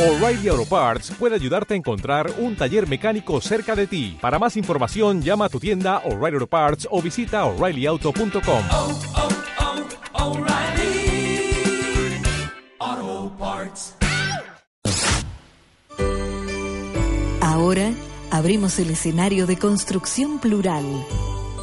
O'Reilly Auto Parts puede ayudarte a encontrar un taller mecánico cerca de ti. Para más información, llama a tu tienda O'Reilly Auto Parts o visita oreillyauto.com. oh, oh, Parts. Ahora abrimos el escenario de Construcción Plural,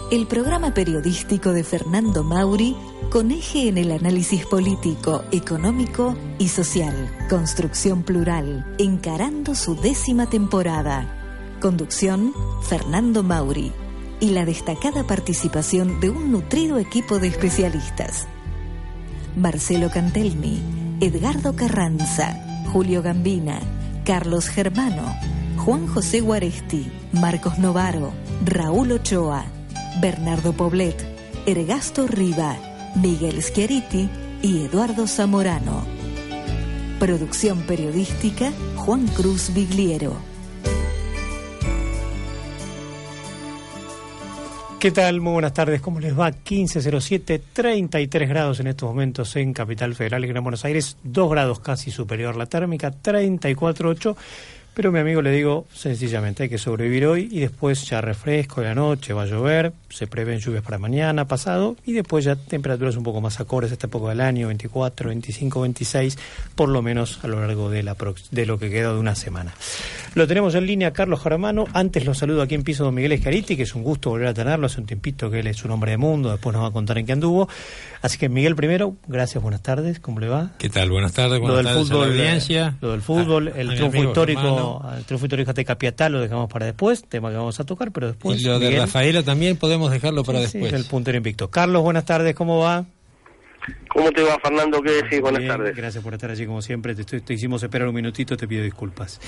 el programa periodístico de Fernando Mauri con eje en el análisis político, económico y social. Construcción Plural, encarando su décima temporada. Conducción, Fernando Mauri. Y la destacada participación de un nutrido equipo de especialistas. Marcelo Cantelmi, Edgardo Carranza, Julio Gambina, Carlos Germano, Juan José Guaresti, Marcos Novaro, Raúl Ochoa, Bernardo Poblet, Ergasto Riva, Miguel Schiariti y Eduardo Zamorano. Producción periodística Juan Cruz Bigliero. ¿Qué tal? Muy buenas tardes. ¿Cómo les va? 1507, 33 grados en estos momentos en Capital Federal y Gran Buenos Aires, 2 grados casi superior la térmica, 34,8. Pero mi amigo le digo sencillamente, hay que sobrevivir hoy y después ya refresco la noche, va a llover, se prevén lluvias para mañana, pasado, y después ya temperaturas un poco más acordes a esta época del año, 24, 25, 26, por lo menos a lo largo de, la de lo que queda de una semana. Lo tenemos en línea Carlos Jaramano, antes lo saludo aquí en piso don Miguel Escariti, que es un gusto volver a tenerlo, hace un tiempito que él es un hombre de mundo, después nos va a contar en qué anduvo. Así que Miguel primero, gracias, buenas tardes, ¿cómo le va? ¿Qué tal? Buenas tardes, buenas lo del tardes fútbol, a la audiencia. Lo del fútbol, Ah, el a triunfo histórico, Germano. el triunfo histórico de Capiatá lo dejamos para después, tema que vamos a tocar, pero después y lo de Miguel, Rafaela también podemos dejarlo para sí, sí, después. el puntero invicto. Carlos, buenas tardes, ¿cómo va? ¿Cómo te va, Fernando? ¿Qué decís? Buenas Bien, tardes. Gracias por estar allí como siempre. Te, estoy- te hicimos esperar un minutito, te pido disculpas.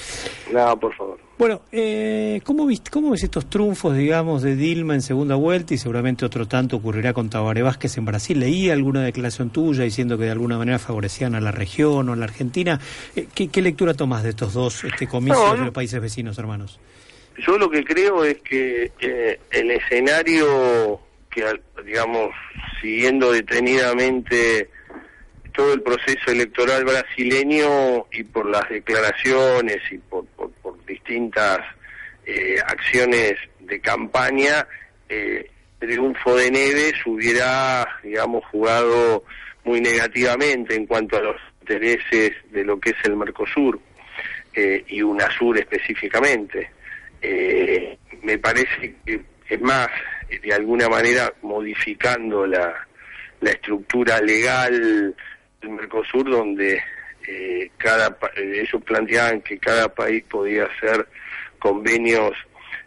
No, por favor. Bueno, eh, ¿cómo, viste, ¿cómo ves estos triunfos, digamos, de Dilma en segunda vuelta y seguramente otro tanto ocurrirá con Tabaré Vázquez en Brasil? Leí alguna declaración tuya diciendo que de alguna manera favorecían a la región o a la Argentina. Eh, ¿qué, qué lectura tomas de estos dos este, comicios No, de los países vecinos, hermanos? Yo lo que creo es que eh, el escenario que, digamos, siguiendo detenidamente todo el proceso electoral brasileño y por las declaraciones y por distintas eh, acciones de campaña, eh, triunfo de Neves hubiera, digamos, jugado muy negativamente en cuanto a los intereses de lo que es el Mercosur eh, y UNASUR específicamente. Eh, me parece que, es más, de alguna manera modificando la, la estructura legal del Mercosur, donde eh, cada ellos planteaban que cada país podía hacer convenios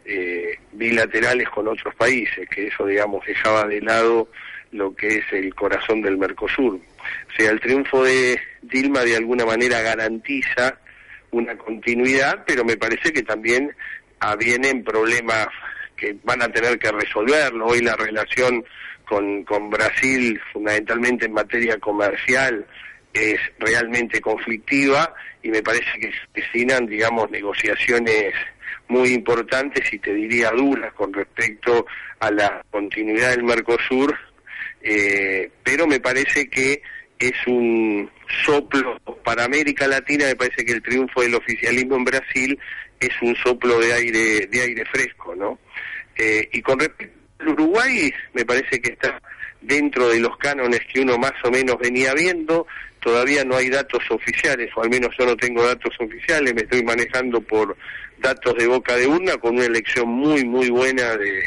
eh, bilaterales con otros países, que eso, digamos, dejaba de lado lo que es el corazón del Mercosur. O sea, el triunfo de Dilma de alguna manera garantiza una continuidad, pero me parece que también avienen problemas que van a tener que resolverlo. Hoy la relación con, con Brasil, fundamentalmente en materia comercial, es realmente conflictiva y me parece que se avecinan, digamos, negociaciones muy importantes y te diría duras con respecto a la continuidad del Mercosur, eh, pero me parece que es un soplo para América Latina, me parece que el triunfo del oficialismo en Brasil es un soplo de aire, de aire fresco, ¿no? Eh, y con respecto al Uruguay, me parece que está dentro de los cánones que uno más o menos venía viendo, todavía no hay datos oficiales, o al menos yo no tengo datos oficiales, me estoy manejando por datos de boca de urna, con una elección muy, muy buena de,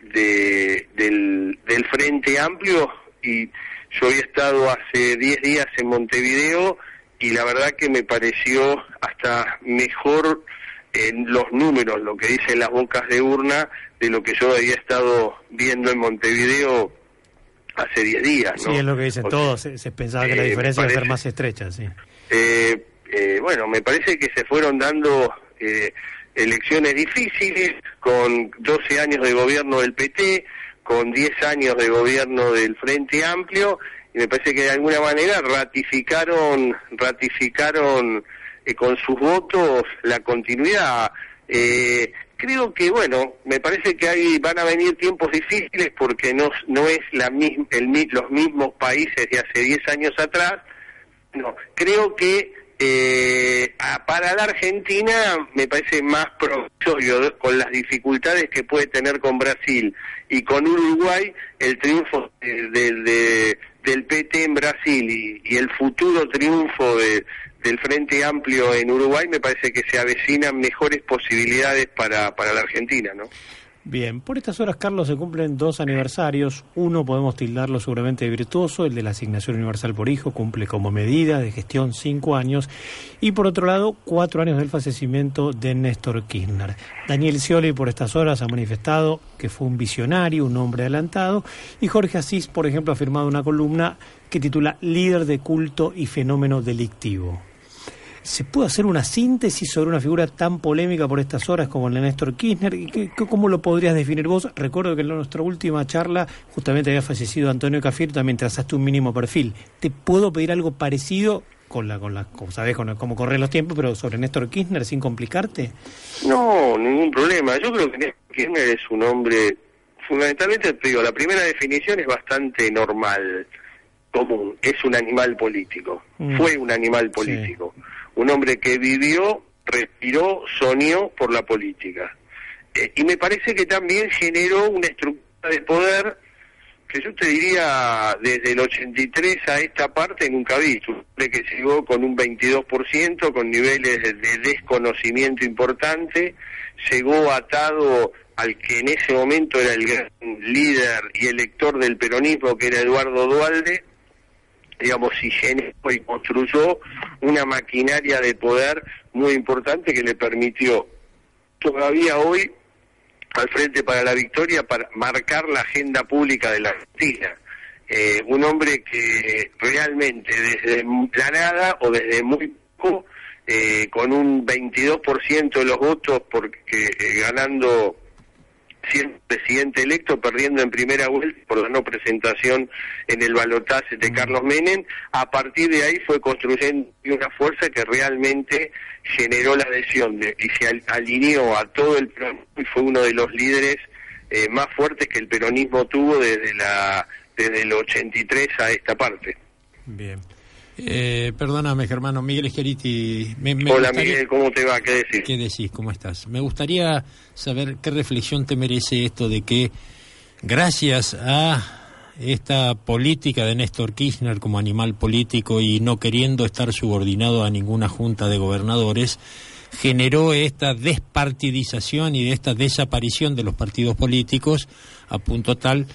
de- del, del Frente Amplio y yo había estado hace 10 días en Montevideo y la verdad que me pareció hasta mejor en los números, lo que dicen las bocas de urna, de lo que yo había estado viendo en Montevideo hace 10 días. Sí, ¿no? es lo que dicen O todos. sea, Se, pensaba que la eh, diferencia iba a ser más estrecha, sí. eh, eh, bueno, me parece que se fueron dando eh, elecciones difíciles con 12 años de gobierno del PT, con 10 años de gobierno del Frente Amplio y me parece que de alguna manera ratificaron ratificaron eh, con sus votos la continuidad. Eh, creo que bueno, me parece que ahí van a venir tiempos difíciles porque no no es la misma el, los mismos países de hace 10 años atrás. No, creo que eh, para la Argentina me parece más provisorio con las dificultades que puede tener con Brasil y con Uruguay el triunfo de- de- de- del PT en Brasil y el futuro triunfo de- del Frente Amplio en Uruguay me parece que se avecinan mejores posibilidades para, para la Argentina, ¿no? Bien, por estas horas, Carlos, se cumplen dos aniversarios. Uno podemos tildarlo seguramente de virtuoso, el de la asignación universal por hijo, cumple como medida de gestión cinco años. Y por otro lado, cuatro años del fallecimiento de Néstor Kirchner. Daniel Scioli, por estas horas, ha manifestado que fue un visionario, un hombre adelantado. Y Jorge Asís, por ejemplo, ha firmado una columna que titula Líder de culto y fenómeno delictivo. ¿Se puede hacer una síntesis sobre una figura tan polémica por estas horas como la de Néstor Kirchner? ¿Y qué- qué- ¿Cómo lo podrías definir vos? Recuerdo que en nuestra última charla justamente había fallecido Antonio Cafiero, también trazaste un mínimo perfil. ¿Te puedo pedir algo parecido con la, con la, como sabés, con el- cómo corren los tiempos, pero sobre Néstor Kirchner sin complicarte? No, ningún problema. Yo creo que Néstor Kirchner es un hombre, fundamentalmente te digo, la primera definición es bastante normal, común. Es un animal político. Mm. Fue un animal político. Un hombre que vivió, respiró, soñó por la política. Eh, y me parece que también generó una estructura de poder que yo te diría desde el 83 a esta parte nunca vi. Un hombre que llegó con un 22%, con niveles de, de desconocimiento importante, llegó atado al que en ese momento era el gran líder y elector del peronismo, que era Eduardo Dualde, digamos, generó y construyó una maquinaria de poder muy importante que le permitió todavía hoy al Frente para la Victoria para marcar la agenda pública de la Argentina. Eh, un hombre que realmente desde la nada o desde muy poco, eh, con un 22% de los votos, porque eh, ganando siendo presidente electo, perdiendo en primera vuelta por la no presentación en el balotaje de Carlos Menem, a partir de ahí fue construyendo una fuerza que realmente generó la adhesión de- y se al- alineó a todo el y fue uno de los líderes eh, más fuertes que el peronismo tuvo desde la desde el 83 a esta parte. Bien. Eh, perdóname, Germano, Miguel. Me, me Hola gustaría- Miguel, ¿cómo te va? ¿Qué decís? ¿Qué decís? ¿Cómo estás? Me gustaría saber qué reflexión te merece esto de que, gracias a esta política de Néstor Kirchner como animal político y no queriendo estar subordinado a ninguna junta de gobernadores, generó esta despartidización y esta desaparición de los partidos políticos a punto tal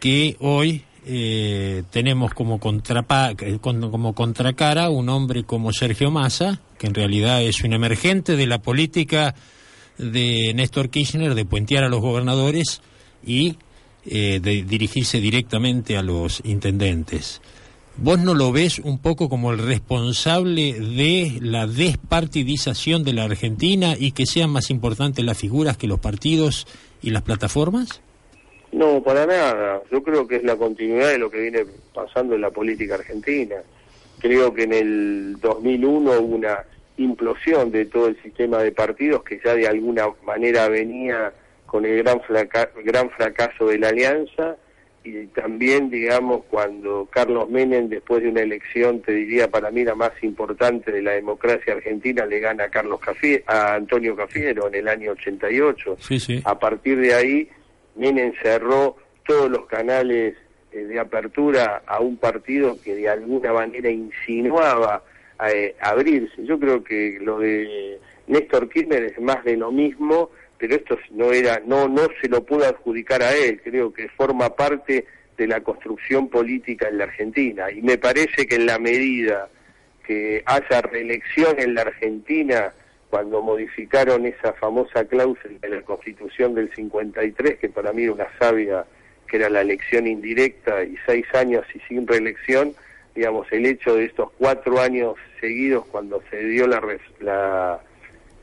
que hoy eh, tenemos como, contrapa, con- como contracara un hombre como Sergio Massa, que en realidad es un emergente de la política de Néstor Kirchner de puentear a los gobernadores y eh, de dirigirse directamente a los intendentes. ¿Vos no lo ves un poco como el responsable de la despartidización de la Argentina y que sean más importantes las figuras que los partidos y las plataformas? No, para nada. Yo creo que es la continuidad de lo que viene pasando en la política argentina. Creo que en el 2001 hubo una implosión de todo el sistema de partidos que ya de alguna manera venía con el gran, flaca- gran fracaso de la alianza y también, digamos, cuando Carlos Menem, después de una elección, te diría para mí la más importante de la democracia argentina, le gana a, Carlos Cafie- a Antonio Cafiero en el año 88. Sí, sí. A partir de ahí, Menem cerró todos los canales eh, de apertura a un partido que de alguna manera insinuaba eh, abrirse. Yo creo que lo de Néstor Kirchner es más de lo mismo, pero esto no era, no, no se lo pudo adjudicar a él. Creo que forma parte de la construcción política en la Argentina. Y me parece que en la medida que haya reelección en la Argentina, cuando modificaron esa famosa cláusula de la Constitución del 53, que para mí era una sabia, que era la elección indirecta y seis años y sin reelección, digamos, el hecho de estos cuatro años seguidos cuando se dio la, la,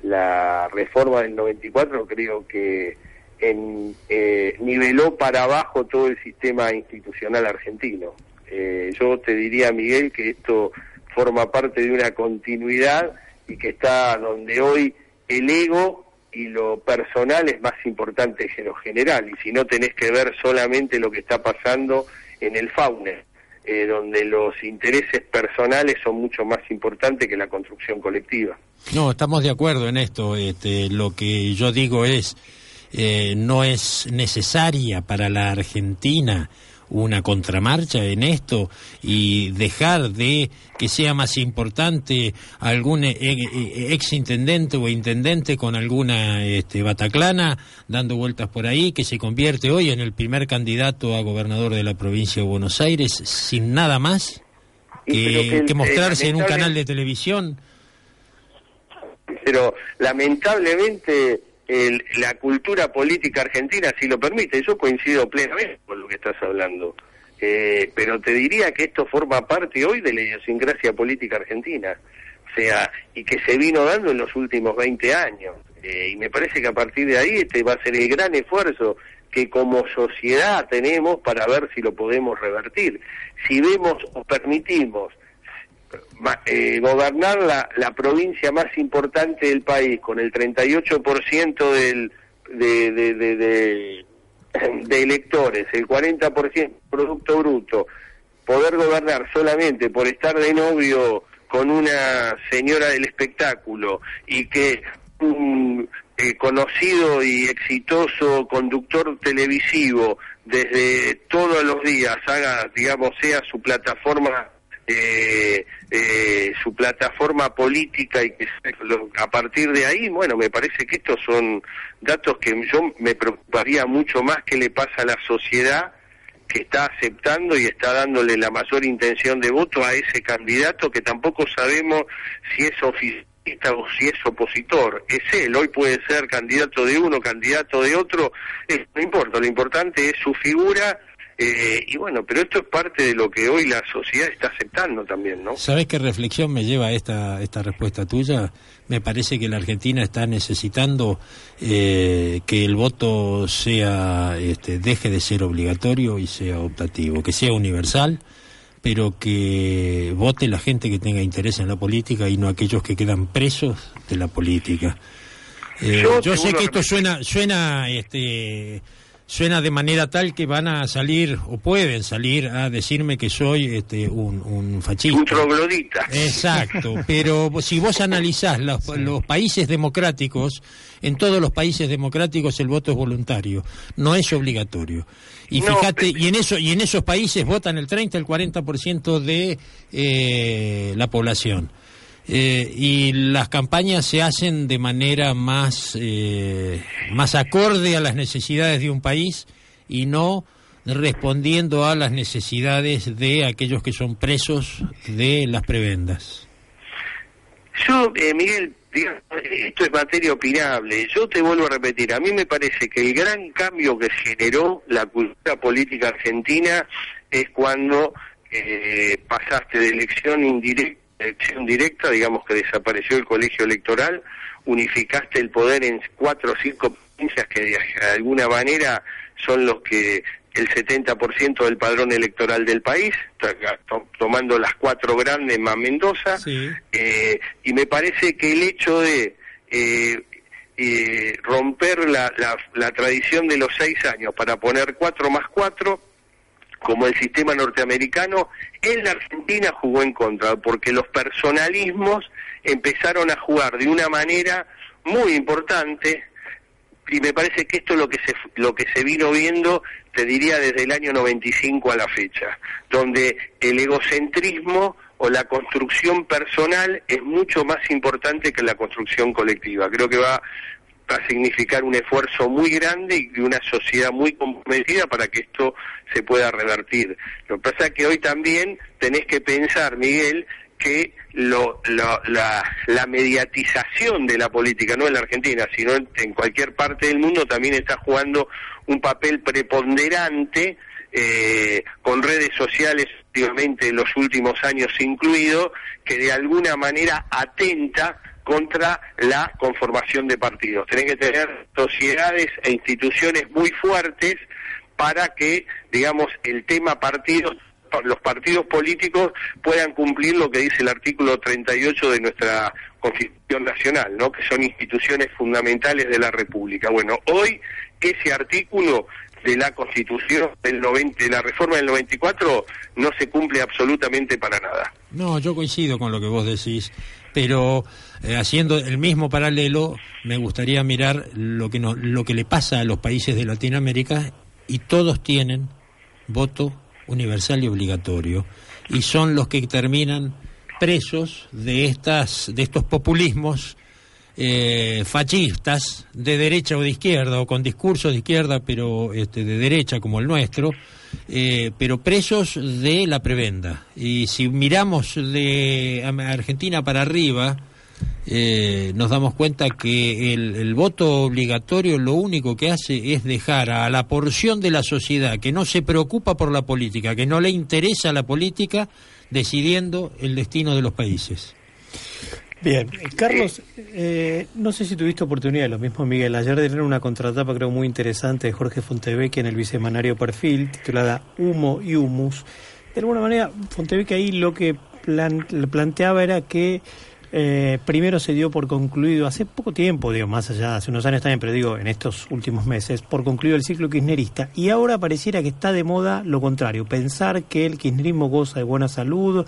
la reforma del 94, creo que en, eh, niveló para abajo todo el sistema institucional argentino. Eh, yo te diría, Miguel, que esto forma parte de una continuidad y que está donde hoy el ego y lo personal es más importante que lo general. Y si no tenés que ver solamente lo que está pasando en el faune, eh, donde los intereses personales son mucho más importantes que la construcción colectiva. No, estamos de acuerdo en esto. Este, lo que yo digo es, eh, no es necesaria para la Argentina una contramarcha en esto y dejar de que sea más importante algún eh, eh, ex intendente o intendente con alguna este, bataclana dando vueltas por ahí que se convierte hoy en el primer candidato a gobernador de la provincia de Buenos Aires sin nada más que, que, que eh, mostrarse en un canal de televisión. pero lamentablemente el- la cultura política argentina sí lo permite. Yo coincido plenamente con lo que estás hablando. Eh, pero te diría que esto forma parte hoy de la idiosincrasia política argentina. O sea, y que se vino dando en los últimos 20 años. Eh, y me parece que a partir de ahí este va a ser el gran esfuerzo que como sociedad tenemos para ver si lo podemos revertir. Si vemos o permitimos eh, gobernar la, la provincia más importante del país con el 38% del, de, de, de, electores, el 40% Producto Bruto, poder gobernar solamente por estar de novio con una señora del espectáculo y que un eh, conocido y exitoso conductor televisivo desde todos los días haga, digamos, sea su plataforma eh, eh, su plataforma política y que a partir de ahí, bueno, me parece que estos son datos que yo me preocuparía mucho más que le pasa a la sociedad que está aceptando y está dándole la mayor intención de voto a ese candidato que tampoco sabemos si es oficialista o si es opositor. Es él, hoy puede ser candidato de uno, candidato de otro, no importa, lo importante es su figura eh, y bueno, pero esto es parte de lo que hoy la sociedad está aceptando también, ¿no? ¿Sabes qué reflexión me lleva esta, esta respuesta tuya? Me parece que la Argentina está necesitando eh, que el voto sea, este, deje de ser obligatorio y sea optativo, que sea universal, pero que vote la gente que tenga interés en la política y no aquellos que quedan presos de la política. Eh, Yo yo sé que esto suena, suena, este, suena de manera tal que van a salir o pueden salir a decirme que soy este, un, un fascista. Un troglodita. Exacto, pero si vos analizás los, los países democráticos, en todos los países democráticos el voto es voluntario, no es obligatorio. Y No, fíjate, y en eso y en esos países votan el 30, el 40% de eh, la población. Eh, y las campañas se hacen de manera más eh, más acorde a las necesidades de un país y no respondiendo a las necesidades de aquellos que son presos de las prebendas. Yo, eh, Miguel, digamos, esto es materia opinable. Yo te vuelvo a repetir, a mí me parece que el gran cambio que generó la cultura política argentina es cuando eh, pasaste de elección indirecta elección directa, digamos que desapareció el colegio electoral, unificaste el poder en cuatro o cinco provincias que de alguna manera son los que el 70% del padrón electoral del país, to- tomando las cuatro grandes más Mendoza, Sí. eh, y me parece que el hecho de eh, eh, romper la, la, la tradición de los seis años para poner cuatro más cuatro, como el sistema norteamericano, en la Argentina jugó en contra, porque los personalismos empezaron a jugar de una manera muy importante, y me parece que esto es lo que se lo que se vino viendo te diría desde el año 95 a la fecha donde el egocentrismo o la construcción personal es mucho más importante que la construcción colectiva. Creo que va va a significar un esfuerzo muy grande y una sociedad muy comprometida para que esto se pueda revertir. Lo que pasa es que hoy también tenés que pensar, Miguel, que lo, lo- la, la mediatización de la política, no en la Argentina, sino en, cualquier parte del mundo, también está jugando un papel preponderante eh, con redes sociales, últimamente en los últimos años incluido, que de alguna manera atenta contra la conformación de partidos. Tienen que tener sociedades e instituciones muy fuertes para que, digamos, el tema partidos, los partidos políticos puedan cumplir lo que dice el artículo 38 de nuestra Constitución Nacional, ¿no? Que son instituciones fundamentales de la República. Bueno, hoy ese artículo de la Constitución del 90, de la reforma del 94 no se cumple absolutamente para nada. No, yo coincido con lo que vos decís. Pero eh, haciendo el mismo paralelo, me gustaría mirar lo que, no, lo que le pasa a los países de Latinoamérica y todos tienen voto universal y obligatorio y son los que terminan presos de estas de estos populismos eh, fascistas de derecha o de izquierda o con discursos de izquierda pero este, de derecha como el nuestro eh, pero presos de la prebenda y si miramos de Argentina para arriba eh, nos damos cuenta que el, el, voto obligatorio lo único que hace es dejar a la porción de la sociedad que no se preocupa por la política, que no le interesa la política, decidiendo el destino de los países. Bien, Carlos, eh, no sé si tuviste oportunidad, lo mismo Miguel, ayer tener una contratapa creo muy interesante de Jorge Fontevecchia en el Vicemanario Perfil, titulada Humo y Humus. De alguna manera, Fontevecchia ahí lo que plan, planteaba era que eh, primero se dio por concluido hace poco tiempo, digo, más allá, hace unos años también, pero digo, en estos últimos meses, por concluido el ciclo kirchnerista. Y ahora pareciera que está de moda lo contrario, pensar que el kirchnerismo goza de buena salud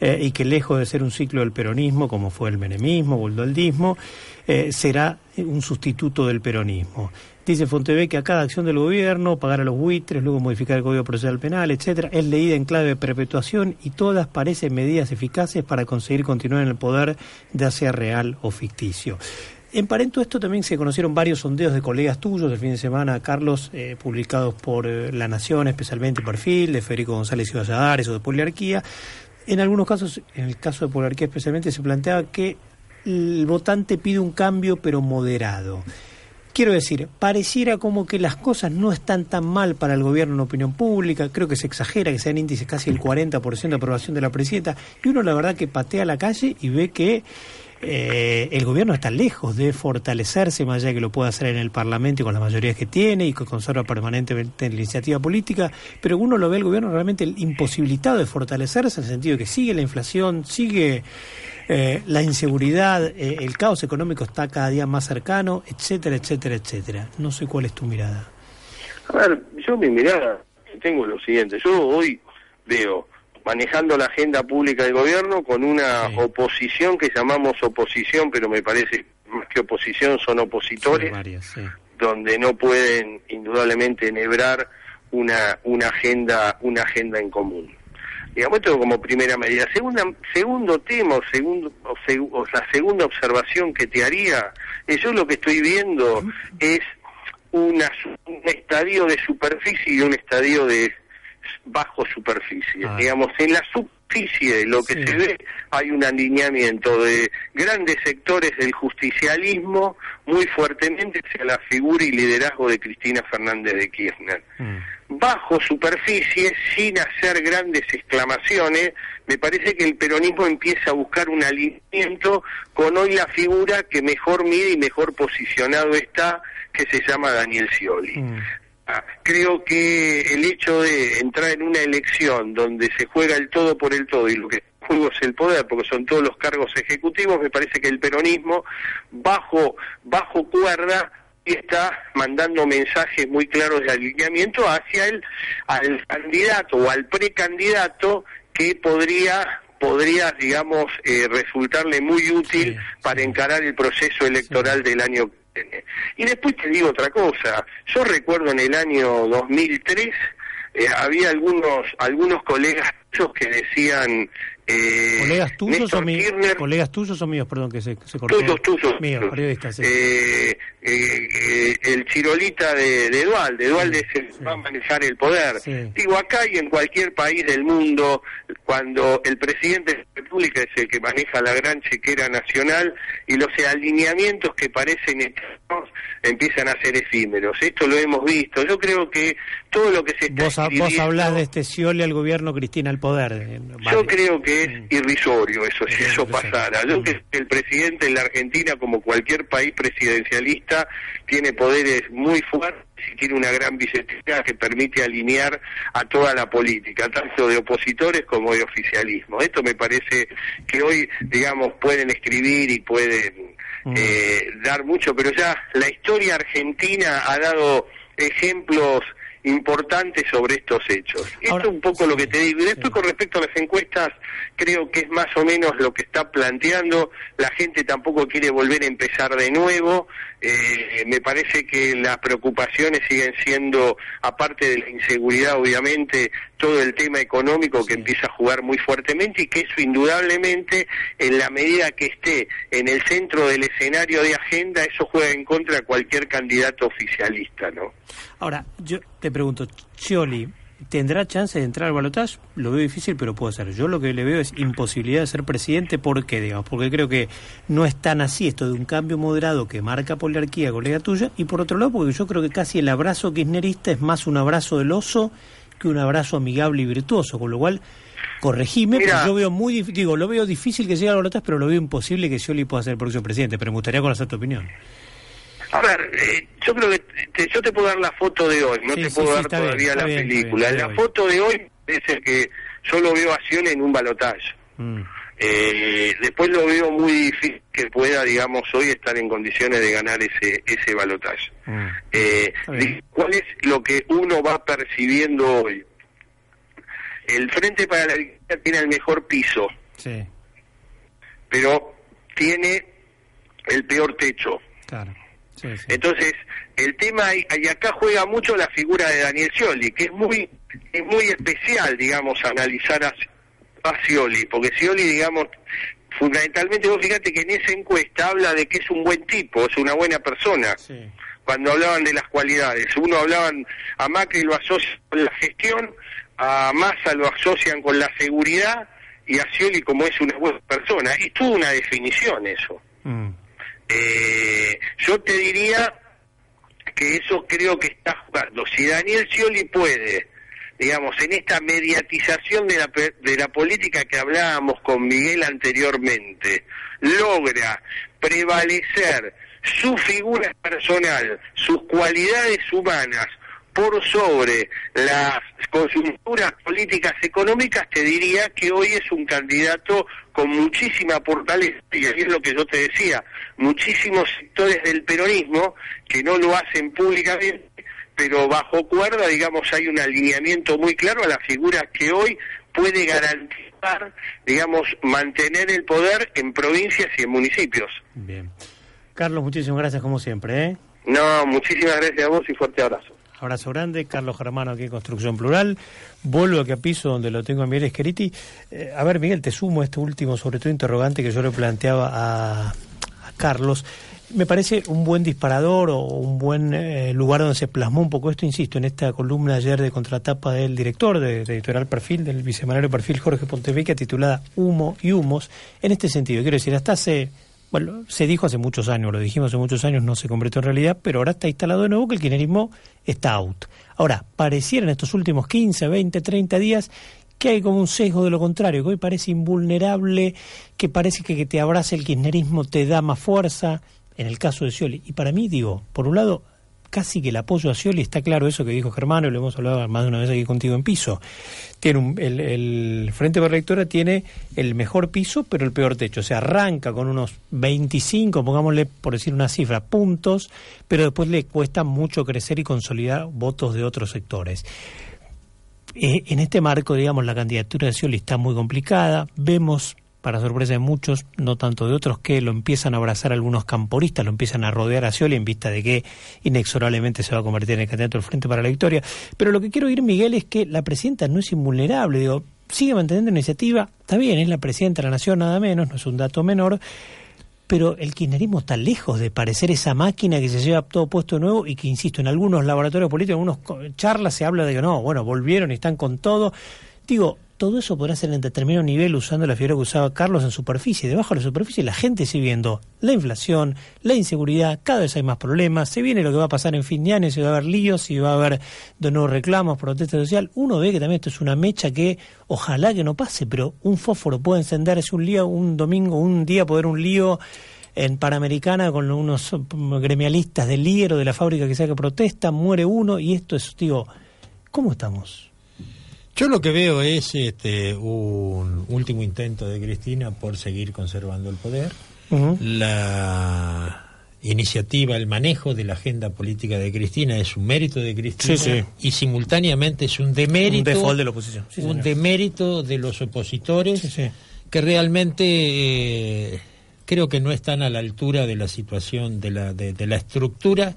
eh, y que lejos de ser un ciclo del peronismo, como fue el menemismo o el doldismo, eh, será un sustituto del peronismo. Dice Fonteve que a cada acción del gobierno, pagar a los buitres, luego modificar el Código Procesal Penal, etcétera, es leída en clave de perpetuación y todas parecen medidas eficaces para conseguir continuar en el poder, ya sea real o ficticio. En parento esto también se conocieron varios sondeos de colegas tuyos del fin de semana, Carlos, eh, publicados por La Nación, especialmente Perfil, de Federico González y Valladares o de Poliarquía. En algunos casos, en el caso de Poliarquía especialmente, se planteaba que el votante pide un cambio pero moderado. Quiero decir, pareciera como que las cosas no están tan mal para el gobierno en opinión pública, creo que se exagera que sean índices casi el 40% de aprobación de la presidenta, y uno la verdad que patea la calle y ve que eh, el gobierno está lejos de fortalecerse, más allá de que lo pueda hacer en el Parlamento y con las mayorías que tiene y que conserva permanentemente la iniciativa política, pero uno lo ve el gobierno realmente imposibilitado de fortalecerse en el sentido de que sigue la inflación, sigue eh, la inseguridad, eh, el caos económico está cada día más cercano, etcétera, etcétera, etcétera. No sé cuál es tu mirada. A ver, yo mi mirada tengo lo siguiente, yo hoy veo manejando la agenda pública del gobierno con una sí. oposición que llamamos oposición, pero me parece más que oposición son opositores, Sí, varias, sí. donde no pueden indudablemente enhebrar una, una agenda una agenda en común. Digamos, esto como primera medida. Segunda, segundo tema, o, segundo, o, seg o la segunda observación que te haría, es yo lo que estoy viendo es una, un estadio de superficie y un estadio de bajo superficie. Ah. Digamos, en la superficie lo que Sí. se ve hay un alineamiento de grandes sectores del justicialismo muy fuertemente hacia la figura y liderazgo de Cristina Fernández de Kirchner Mm. bajo superficie, sin hacer grandes exclamaciones, me parece que el peronismo empieza a buscar un alineamiento con hoy la figura que mejor mide y mejor posicionado está, que se llama Daniel Scioli. Mm. Creo que el hecho de entrar en una elección donde se juega el todo por el todo y lo que juego es el poder, porque son todos los cargos ejecutivos, me parece que el peronismo bajo bajo cuerda está mandando mensajes muy claros de alineamiento hacia el al candidato o al precandidato que podría podría digamos eh, resultarle muy útil Sí, para encarar el proceso electoral del año. Y después te digo otra cosa, yo recuerdo en el año 2003 eh, había algunos algunos colegas que decían eh, ¿Colegas tuyos, Néstor o míos? ¿Colegas tuyos o míos? Perdón, que se, se cortó. tuyos, tuyos. Míos, periodistas, sí. Eh, eh, el chirolita de, de Dualde, Dualde es el que sí. va a manejar el poder. Digo, acá y en cualquier país del mundo, cuando el presidente de la República es el que maneja la gran chequera nacional y los alineamientos que parecen eternos empiezan a ser efímeros. Esto lo hemos visto. Yo creo que todo lo que se está Vos, vos hablás de este Scioli al gobierno, Cristina al poder. eh, yo creo que es Mm. irrisorio eso, si eso pasara. Yo creo que el presidente de la Argentina, como cualquier país presidencialista, tiene poderes muy fuertes y tiene una gran billetera que permite alinear a toda la política, tanto de opositores como de oficialismo. Esto me parece que hoy, digamos, pueden escribir y pueden Mm. eh, dar mucho, pero ya la historia argentina ha dado ejemplos importante sobre estos hechos. Esto es un poco lo que te digo. Y después con respecto a las encuestas, creo que es más o menos lo que está planteando. La gente tampoco quiere volver a empezar de nuevo. Eh, me parece que las preocupaciones siguen siendo, aparte de la inseguridad, obviamente, todo el tema económico que empieza a jugar muy fuertemente y que eso indudablemente, en la medida que esté en el centro del escenario de agenda, eso juega en contra de cualquier candidato oficialista, ¿no? Ahora, yo te pregunto, Scioli, ¿tendrá chance de entrar al balotaje? Lo veo difícil, pero puede ser. Yo lo que le veo es imposibilidad de ser presidente. ¿Por qué, digamos? Porque creo que no es tan así esto de un cambio moderado que marca poliarquía, colega tuya. Y por otro lado, porque yo creo que casi el abrazo kirchnerista es más un abrazo del oso que un abrazo amigable y virtuoso. Con lo cual, corregime, Mira. pero yo veo muy digo, lo veo difícil que llegue al balotaje, pero lo veo imposible que Scioli pueda ser el próximo presidente. Pero me gustaría conocer tu opinión. A ver, eh, yo creo que te- yo te puedo dar la foto de hoy, no Sí, te puedo sí, dar todavía la bien, película. la foto de hoy es el que yo lo veo a en un balotaje. Mm. Eh, después lo veo muy difícil que pueda, digamos, hoy estar en condiciones de ganar ese ese balotaje. Mm. Eh, ¿Cuál es lo que uno va percibiendo hoy? El Frente para la Victoria tiene el mejor piso, Sí, pero tiene el peor techo. claro. Sí, sí. Entonces, el tema, y acá juega mucho la figura de Daniel Scioli, que es muy, es muy especial, digamos, analizar a, a Scioli, porque Scioli, digamos, fundamentalmente, vos fíjate que en esa encuesta habla de que es un buen tipo, es una buena persona. Sí. Cuando hablaban de las cualidades, uno hablaban, a Macri lo asocian con la gestión, a Massa lo asocian con la seguridad, y a Scioli como es una buena persona. Es toda una definición eso. Mm. Eh, yo te diría que eso creo que está jugando. Si Daniel Scioli puede, digamos, en esta mediatización de la, de la política que hablábamos con Miguel anteriormente, logra prevalecer su figura personal, sus cualidades humanas, por sobre las conjunturas políticas económicas, te diría que hoy es un candidato con muchísima fortaleza, y es lo que yo te decía, muchísimos sectores del peronismo que no lo hacen públicamente, pero bajo cuerda, digamos, hay un alineamiento muy claro a la figura que hoy puede garantizar, digamos, mantener el poder en provincias y en municipios. Bien. Carlos, muchísimas gracias como siempre. ¿eh? No, muchísimas gracias a vos y fuerte abrazo. Abrazo grande, Carlos Germano aquí en Construcción Plural. Vuelvo aquí a piso donde lo tengo a Miguel Esqueriti. Eh, a ver, Miguel, te sumo este último, sobre todo interrogante que yo le planteaba a, a Carlos. Me parece un buen disparador o un buen eh, lugar donde se plasmó un poco esto, insisto, en esta columna ayer de contratapa del director de, Editorial Perfil, del bisemanario Perfil Jorge Ponteveca, titulada Humo y Humos. En este sentido, quiero decir, hasta hace bueno, se dijo hace muchos años, lo dijimos hace muchos años, no se concretó en realidad, pero ahora está instalado de nuevo que el kirchnerismo está out. Ahora, pareciera en estos últimos 15, 20, 30 días que hay como un sesgo de lo contrario, que hoy parece invulnerable, que parece que que te abrace el kirchnerismo te da más fuerza, en el caso de Scioli. Y para mí, digo, por un lado, casi que el apoyo a Scioli está claro eso que dijo Germano, y lo hemos hablado más de una vez aquí contigo en piso. Tiene el, el Frente la Lectora tiene el mejor piso, pero el peor techo. O arranca con unos 25, pongámosle por decir una cifra, puntos, pero después le cuesta mucho crecer y consolidar votos de otros sectores. Eh, en este marco, digamos, la candidatura de Scioli está muy complicada. Vemos, para sorpresa de muchos, no tanto de otros, que lo empiezan a abrazar algunos camporistas, lo empiezan a rodear a Scioli en vista de que inexorablemente se va a convertir en el candidato del Frente para la Victoria. Pero lo que quiero oír, Miguel, es que la presidenta no es invulnerable. Digo, sigue manteniendo iniciativa. Está bien, es la presidenta de la Nación, nada menos, no es un dato menor pero el kirchnerismo está lejos de parecer esa máquina que se lleva todo puesto de nuevo y que, insisto, en algunos laboratorios políticos, en algunas charlas se habla de que no, bueno, volvieron y están con todo. Digo, todo eso podrá ser en determinado nivel usando la figura que usaba Carlos en superficie. Debajo de la superficie la gente sigue viendo la inflación, la inseguridad, cada vez hay más problemas, se viene lo que va a pasar en fin de año, si va a haber líos, si va a haber de nuevo reclamos, protesta social. Uno ve que también esto es una mecha que ojalá que no pase, pero un fósforo puede encenderse un lío, un domingo, un día poder un lío en Panamericana con unos mm, gremialistas del líder o de la fábrica que sea que protesta, muere uno y esto es, digo, ¿cómo estamos? Yo lo que veo es este, un último intento de Cristina por seguir conservando el poder. La iniciativa, el manejo de la agenda política de Cristina es un mérito de Cristina Sí, sí. y simultáneamente es un demérito, Un default de la oposición. Sí, un demérito de los opositores que realmente eh, creo que no están a la altura de la situación, de la, de, de la estructura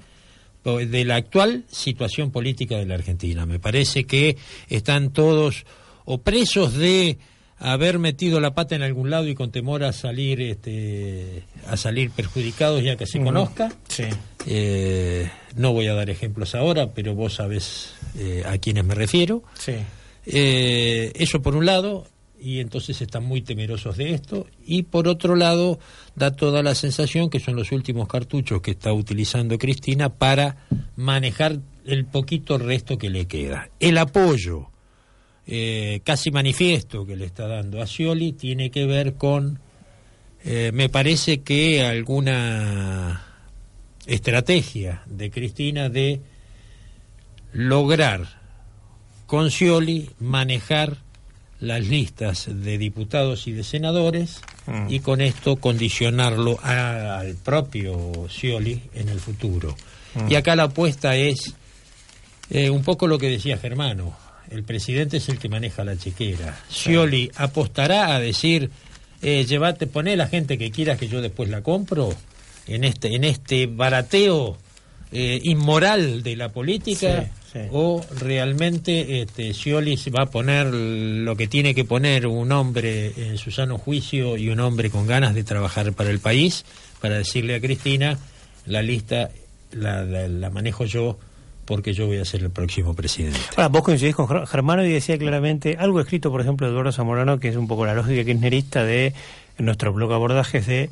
de la actual situación política de la Argentina. Me parece que están todos o presos de haber metido la pata en algún lado y con temor a salir este, a salir perjudicados ya que se conozca. Sí. Eh, no voy a dar ejemplos ahora, pero vos sabés eh, a quiénes me refiero. Sí. Eh, eso por un lado, y entonces están muy temerosos de esto, y por otro lado da toda la sensación que son los últimos cartuchos que está utilizando Cristina para manejar el poquito resto que le queda. El apoyo eh, casi manifiesto que le está dando a Scioli tiene que ver con, eh, me parece que alguna estrategia de Cristina de lograr con Scioli manejar las listas de diputados y de senadores Mm. y con esto condicionarlo a- al propio Scioli en el futuro. Y acá la apuesta es eh, un poco lo que decía Germano. El presidente es el que maneja la chequera. Scioli apostará a decir, eh, llevate, poné la gente que quieras que yo después la compro en este, en este barateo eh, inmoral de la política. Sí, sí. O realmente este, Scioli va a poner lo que tiene que poner un hombre en su sano juicio y un hombre con ganas de trabajar para el país, para decirle a Cristina, la lista la, la- la manejo yo porque yo voy a ser el próximo presidente. Ahora, vos coincidís con Ger- Germano y decía claramente algo escrito, por ejemplo, de Eduardo Zamorano, que es un poco la lógica kirchnerista de nuestro blog de abordajes de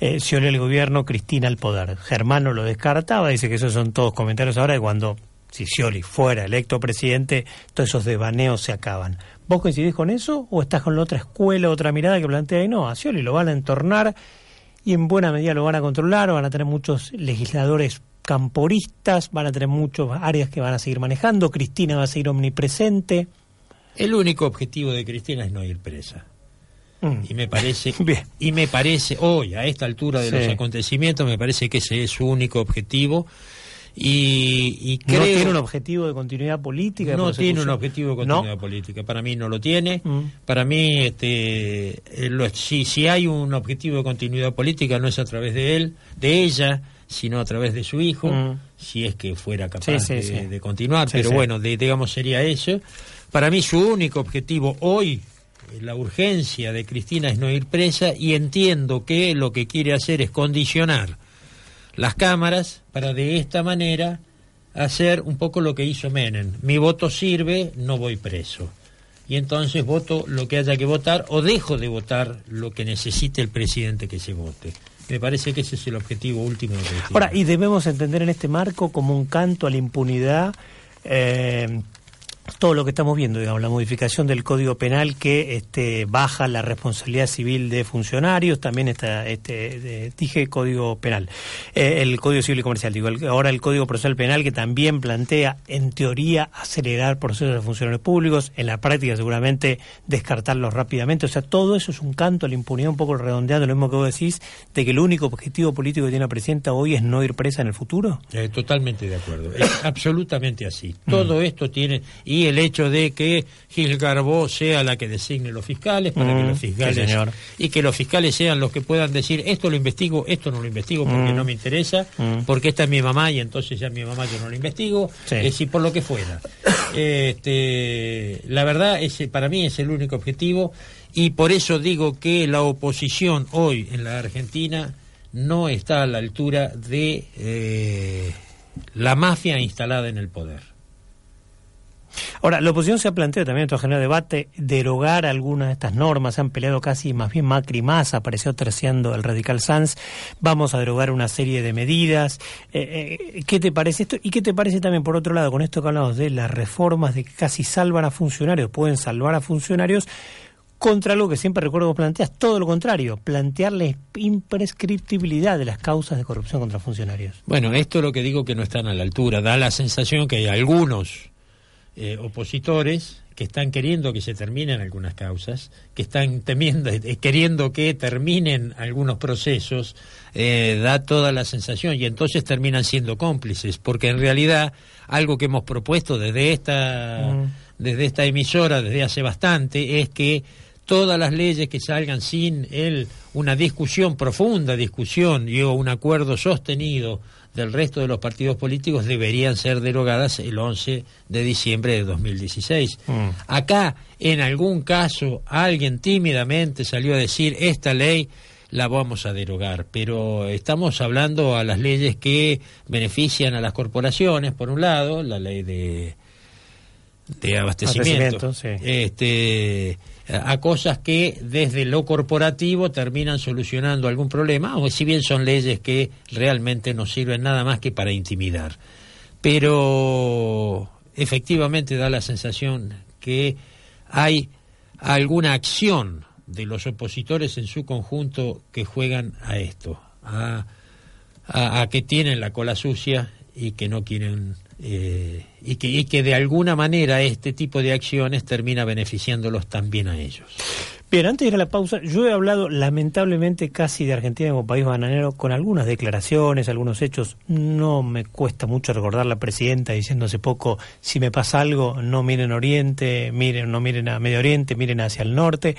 eh, Scioli gobierno, Cristina al poder. Germano lo descartaba, dice que esos son todos comentarios ahora de cuando, si Scioli fuera electo presidente, todos esos devaneos se acaban. ¿Vos coincidís con eso o estás con la otra escuela, otra mirada que plantea y no, a Scioli lo van a entornar y en buena medida lo van a controlar, van a tener muchos legisladores camporistas, van a tener muchas áreas que van a seguir manejando, Cristina va a seguir omnipresente. El único objetivo de Cristina es no ir presa. Mm. Y me parece, Bien. y me parece hoy, a esta altura de Sí. los acontecimientos, me parece que ese es su único objetivo. Y, y creo no tiene un objetivo de continuidad política. de no tiene un objetivo de No. continuidad política. Para mí no lo tiene. Mm. Para mí, este, eh, lo- si, si hay un objetivo de continuidad política, no es a través de él, de ella, sino a través de su hijo, Mm. si es que fuera capaz Sí, sí, de, sí. de continuar. Pero bueno, de- digamos, sería eso. Para mí, su único objetivo hoy, la urgencia de Cristina es no ir presa y entiendo que lo que quiere hacer es condicionar las cámaras para de esta manera hacer un poco lo que hizo Menem. Mi voto sirve, no voy preso. Y entonces voto lo que haya que votar o dejo de votar lo que necesite el presidente que se vote. Me parece que ese es el objetivo último de. Ahora, y debemos entender en este marco como un canto a la impunidad. eh, todo lo que estamos viendo, digamos, la modificación del Código Penal que este, baja la responsabilidad civil de funcionarios, también está, este, dije Código Penal, eh, el Código Civil y Comercial, digo, el- ahora el Código Procesal Penal que también plantea, en teoría, acelerar procesos de funcionarios públicos, en la práctica seguramente descartarlos rápidamente, o sea, todo eso es un canto a la impunidad un poco redondeado, lo mismo que vos decís, de que el único objetivo político que tiene la presidenta hoy es no ir presa en el futuro. Eh, totalmente de acuerdo. Es absolutamente así. Todo esto tiene. Y el hecho de que Gil Garbó sea la que designe los fiscales, para que Mm, los fiscales. señor. Y que los fiscales sean los que puedan decir: esto lo investigo, esto no lo investigo porque Mm. no me interesa, Mm. porque esta es mi mamá y entonces ya mi mamá yo no lo investigo. Sí. Es decir, por lo que fuera. Este, la verdad, ese para mí es el único objetivo. Y por eso digo que la oposición hoy en la Argentina no está a la altura de eh, la mafia instalada en el poder. Ahora, la oposición se ha planteado también en otro general debate derogar algunas de estas normas, se han peleado casi más bien Macri Massa, apareció terciando el radical Sanz, vamos a derogar una serie de medidas. Eh, eh, ¿Qué te parece esto? ¿Y qué te parece también, por otro lado, con esto que hablamos de las reformas de que casi salvan a funcionarios, pueden salvar a funcionarios, contra algo que siempre recuerdo que planteas, todo lo contrario, plantear la imprescriptibilidad de las causas de corrupción contra funcionarios. Bueno, esto es lo que digo que no están a la altura. Da la sensación que hay algunos eh, opositores que están queriendo que se terminen algunas causas, que están temiendo, eh, queriendo que terminen algunos procesos, eh, da toda la sensación y entonces terminan siendo cómplices, porque en realidad algo que hemos propuesto desde esta, Mm. desde esta emisora desde hace bastante es que todas las leyes que salgan sin el, una discusión profunda, discusión y un acuerdo sostenido del resto de los partidos políticos deberían ser derogadas el 11 de diciembre de 2016. Mm. Acá, en algún caso, alguien tímidamente salió a decir esta ley la vamos a derogar, pero estamos hablando a las leyes que benefician a las corporaciones, por un lado, la ley de de abastecimiento, Abastecimiento, sí. este a cosas que desde lo corporativo terminan solucionando algún problema, o si bien son leyes que realmente no sirven nada más que para intimidar. Pero efectivamente da la sensación que hay alguna acción de los opositores en su conjunto que juegan a esto, a, a- a que tienen la cola sucia y que no quieren eh, y, que, y que de alguna manera este tipo de acciones termina beneficiándolos también a ellos. Bien, antes de ir a la pausa, yo he hablado lamentablemente casi de Argentina como país bananero con algunas declaraciones, algunos hechos. No me cuesta mucho recordar la presidenta diciendo hace poco, si me pasa algo, no miren Oriente, miren, no miren a Medio Oriente, miren hacia el norte.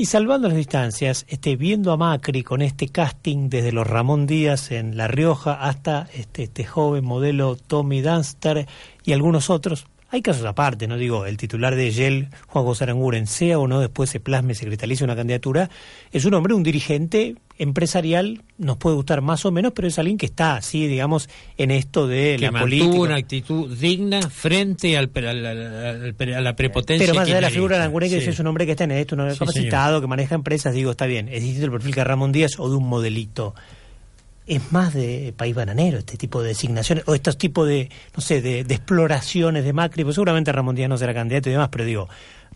Y salvando las distancias, este, viendo a Macri con este casting desde los Ramón Díaz en La Rioja hasta este, este joven modelo Tommy Dunster y algunos otros, hay casos aparte, no digo, el titular de Yel, Juan José Aranguren, sea o no después se plasme, se cristalice una candidatura, es un hombre, un dirigente empresarial, nos puede gustar más o menos, pero es alguien que está así, digamos, en esto de que la política. una actitud digna frente al, a la prepotencia. Pero más allá de la figura de Aranguren, que Sí. es un hombre que está en esto, un hombre Sí, capacitado, que maneja empresas, digo, está bien. Es distinto el perfil que Ramón Díaz o de un modelito. Es más de país bananero este tipo de designaciones, o estos tipos de, no sé, de, de exploraciones de Macri, pues seguramente Ramón Díaz no será candidato y demás, pero digo,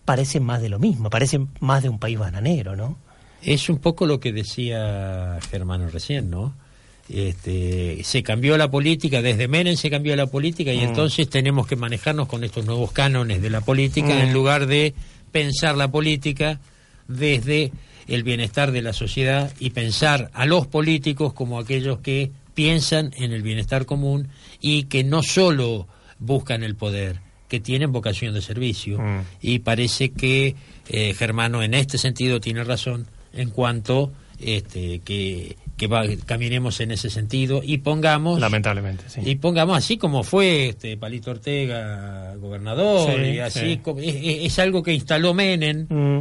parece más de lo mismo, parece más de un país bananero, ¿no? Es un poco lo que decía Germano recién, ¿no? Este, se cambió la política, desde Menem se cambió la política y Mm. entonces tenemos que manejarnos con estos nuevos cánones de la política Mm. en lugar de pensar la política desde el bienestar de la sociedad y pensar a los políticos como aquellos que piensan en el bienestar común y que no solo buscan el poder, que tienen vocación de servicio. Mm. Y parece que eh, Germano en este sentido tiene razón en cuanto este, que, que va- caminemos en ese sentido y pongamos Lamentablemente, sí. y pongamos así como fue este Palito Ortega gobernador Sí, y así sí. es, algo que instaló Menem Mm,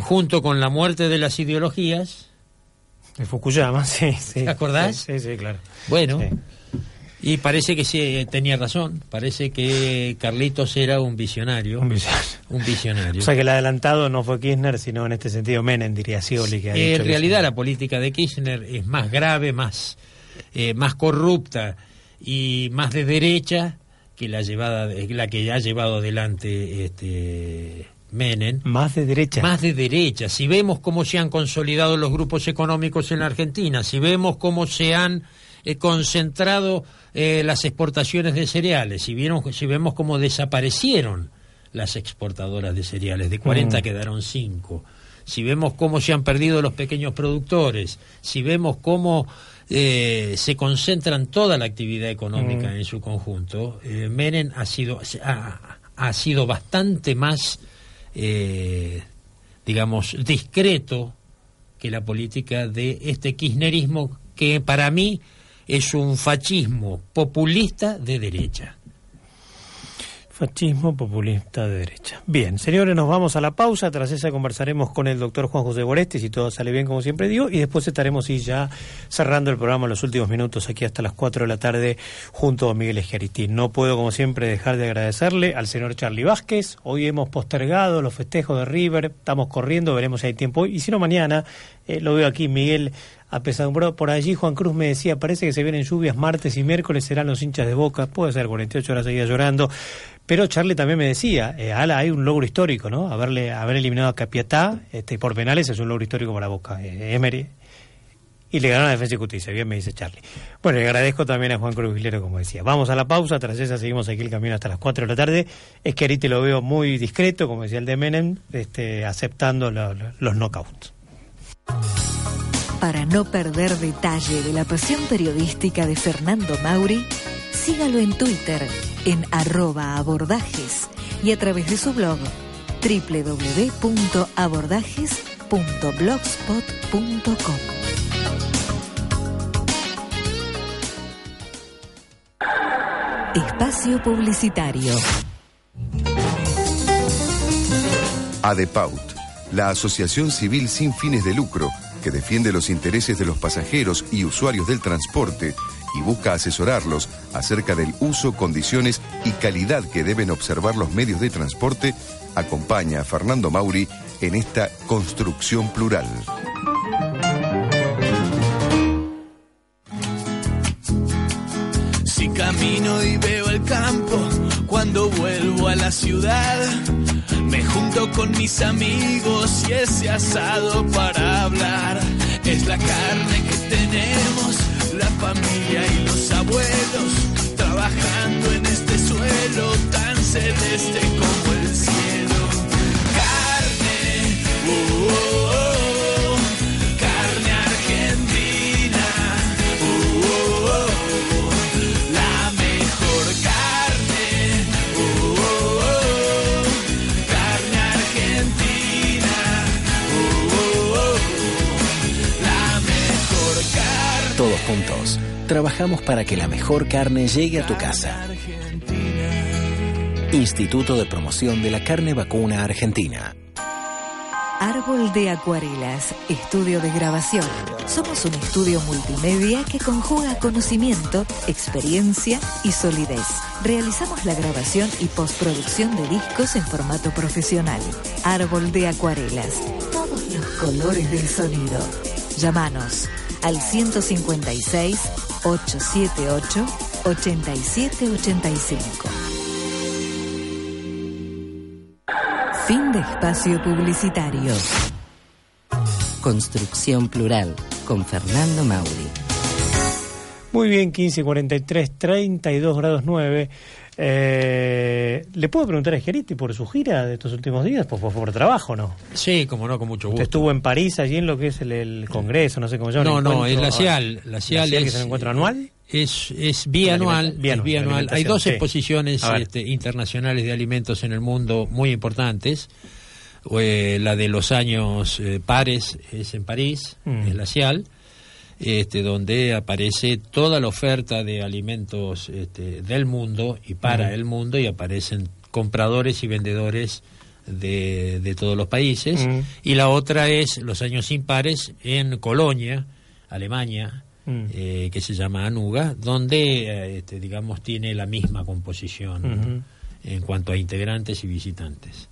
junto con la muerte de las ideologías De Fukuyama, sí, sí. ¿Te acordás? Sí, sí, claro. bueno. Y parece que sí tenía razón parece que Carlitos era un visionario Un visionario. un visionario O sea que el adelantado no fue Kirchner, sino en este sentido Menem, diría Scioli. Que ha Eh, dicho en realidad la política de Kirchner es más grave, más, eh, más corrupta y más de derecha que la llevada, la que ha llevado adelante este Menem. Más de derecha. Más de derecha. Si vemos cómo se han consolidado los grupos económicos en la Argentina, si vemos cómo se han eh, concentrado eh, las exportaciones de cereales, si, vieron, si vemos cómo desaparecieron las exportadoras de cereales, de 40 Mm. quedaron 5, si vemos cómo se han perdido los pequeños productores, si vemos cómo eh, se concentran toda la actividad económica Mm. en su conjunto, Menem ha sido, ha, ha sido bastante más digamos, discreto que la política de este kirchnerismo que para mí es un fascismo populista de derecha. Fascismo populista de derecha. Bien, señores, nos vamos a la pausa. Tras esa conversaremos con el doctor Juan José Boresti, si todo sale bien, como siempre digo, y después estaremos ya cerrando el programa en los últimos minutos, aquí hasta las 4 de la tarde, junto a Miguel Esqueritín. No puedo, como siempre, dejar de agradecerle al señor Charlie Vázquez. Hoy hemos postergado los festejos de River, estamos corriendo, veremos si hay tiempo hoy, y si no, mañana, eh, lo veo aquí, Miguel apesadumbrado. Por allí Juan Cruz me decía, parece que se vienen lluvias martes y miércoles, serán los hinchas de Boca, puede ser 48 horas seguidas llorando. Pero Charlie también me decía, eh, Ala, hay un logro histórico, ¿no? Haberle, haber eliminado a Capiatá este, por penales es un logro histórico para Boca. Eh, Emery. y le ganó a Defensa y Justicia. Bien me dice Charlie. Bueno, le agradezco también a Juan Cruz Viglero, como decía. Vamos a la pausa, tras esa seguimos aquí el camino hasta las 4 de la tarde. Es que ahorita lo veo muy discreto, como decía el de Menem, este, aceptando lo- lo- los knockouts. Para no perder detalle de la pasión periodística de Fernando Mauri, sígalo en Twitter en arroba abordajes y a través de su blog www.abordajes.blogspot.com. Espacio Publicitario. ADEPAUT, la Asociación Civil Sin Fines de Lucro, que defiende los intereses de los pasajeros y usuarios del transporte y busca asesorarlos acerca del uso, condiciones y calidad que deben observar los medios de transporte, acompaña a Fernando Mauri en esta construcción plural. Si camino y veo el campo, cuando vuelvo la ciudad, me junto con mis amigos y ese asado para hablar. Es la carne que tenemos, la familia y los abuelos, trabajando en este suelo tan celeste como el cielo. Carne, oh, trabajamos para que la mejor carne llegue a tu casa. Instituto de Promoción de la Carne Vacuna Argentina. Árbol de Acuarelas, estudio de grabación. Somos un estudio multimedia que conjuga conocimiento, experiencia y solidez. Realizamos la grabación y postproducción de discos en formato profesional. Árbol de Acuarelas, todos los colores del sonido. Llámanos al 156 878 8785. Fin de espacio publicitario. Construcción Plural con Fernando Mauri. Muy bien, 15, 43, 32 grados 9. Eh, ¿Le puedo preguntar a Geriti por su gira de estos últimos días? Pues fue por trabajo, ¿no? Sí, como no, con mucho Usted gusto. estuvo en París, allí en lo que es el, el Congreso, no sé cómo se llama. No, no, es la CIAL. La CIAL, que es, es el encuentro anual. Es, es bianual. Bianual, es bianual. Hay dos sí. exposiciones este, internacionales de alimentos en el mundo muy importantes. Eh, la de los años eh, pares es en París, Mm. es la CIAL, este, donde aparece toda la oferta de alimentos este, del mundo y para el mundo y aparecen compradores y vendedores de, de todos los países. Y la otra es los años impares en Colonia, Alemania, Mm. eh, que se llama Anuga, donde, eh, este, digamos, tiene la misma composición en cuanto a integrantes y visitantes.